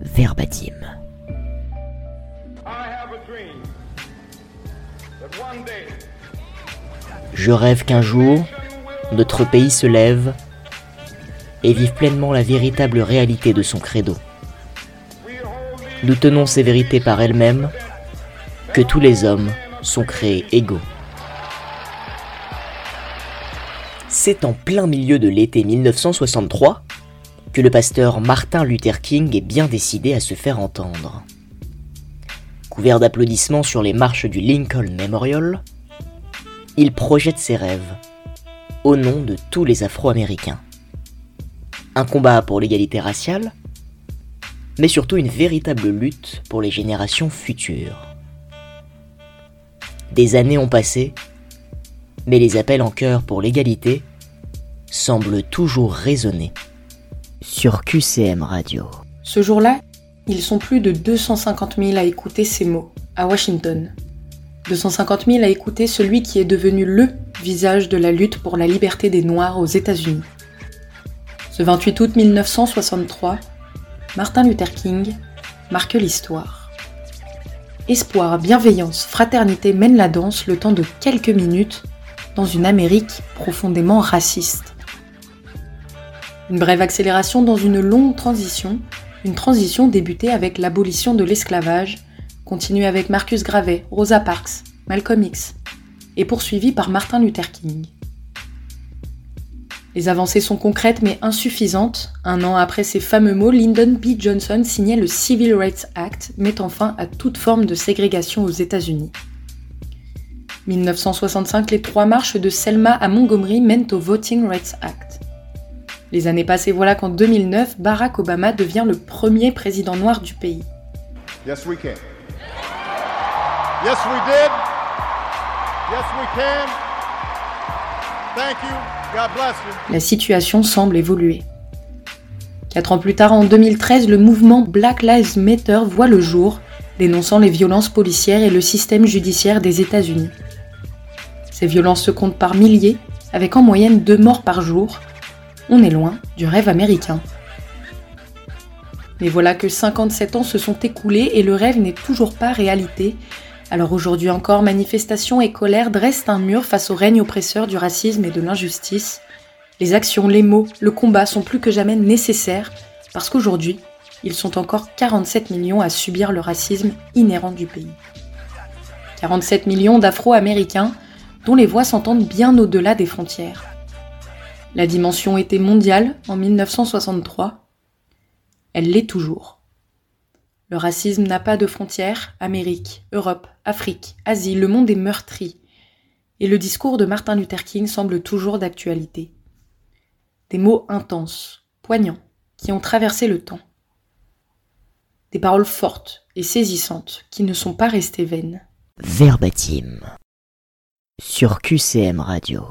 Verbatim. Je rêve qu'un jour, notre pays se lève et vive pleinement la véritable réalité de son credo. Nous tenons ces vérités par elles-mêmes, que tous les hommes sont créés égaux. C'est en plein milieu de l'été 1963 que le pasteur Martin Luther King est bien décidé à se faire entendre. Couvert d'applaudissements sur les marches du Lincoln Memorial, il projette ses rêves au nom de tous les Afro-Américains. Un combat pour l'égalité raciale, mais surtout une véritable lutte pour les générations futures. Des années ont passé, mais les appels en chœur pour l'égalité semblent toujours résonner sur QCM Radio. Ce jour-là, ils sont plus de 250 000 à écouter ces mots, à Washington. 250 000 à écouter celui qui est devenu LE visage de la lutte pour la liberté des Noirs aux États-Unis. Ce 28 août 1963, Martin Luther King marque l'histoire. Espoir, bienveillance, fraternité mènent la danse le temps de quelques minutes dans une Amérique profondément raciste. Une brève accélération dans une longue transition, une transition débutée avec l'abolition de l'esclavage, continuée avec Marcus Garvey, Rosa Parks, Malcolm X, et poursuivie par Martin Luther King. Les avancées sont concrètes mais insuffisantes. Un an après ces fameux mots, Lyndon B. Johnson signait le Civil Rights Act, mettant fin à toute forme de ségrégation aux États-Unis. 1965, les trois marches de Selma à Montgomery mènent au Voting Rights Act. Les années passées, voilà qu'en 2009, Barack Obama devient le premier président noir du pays. Yes, we can. Yes, we did. Yes, we can. Thank you. God bless you. La situation semble évoluer. Quatre ans plus tard, en 2013, le mouvement Black Lives Matter voit le jour, dénonçant les violences policières et le système judiciaire des États-Unis. Ces violences se comptent par milliers, avec en moyenne deux morts par jour. On est loin du rêve américain. Mais voilà que 57 ans se sont écoulés et le rêve n'est toujours pas réalité. Alors aujourd'hui encore, manifestations et colère dressent un mur face au règne oppresseur du racisme et de l'injustice. Les actions, les mots, le combat sont plus que jamais nécessaires parce qu'aujourd'hui, ils sont encore 47 millions à subir le racisme inhérent du pays. 47 millions d'Afro-Américains dont les voix s'entendent bien au-delà des frontières. La dimension était mondiale en 1963. Elle l'est toujours. Le racisme n'a pas de frontières, Amérique, Europe, Afrique, Asie, le monde est meurtri. Et le discours de Martin Luther King semble toujours d'actualité. Des mots intenses, poignants, qui ont traversé le temps. Des paroles fortes et saisissantes qui ne sont pas restées vaines. Verbatim. Sur QCM Radio.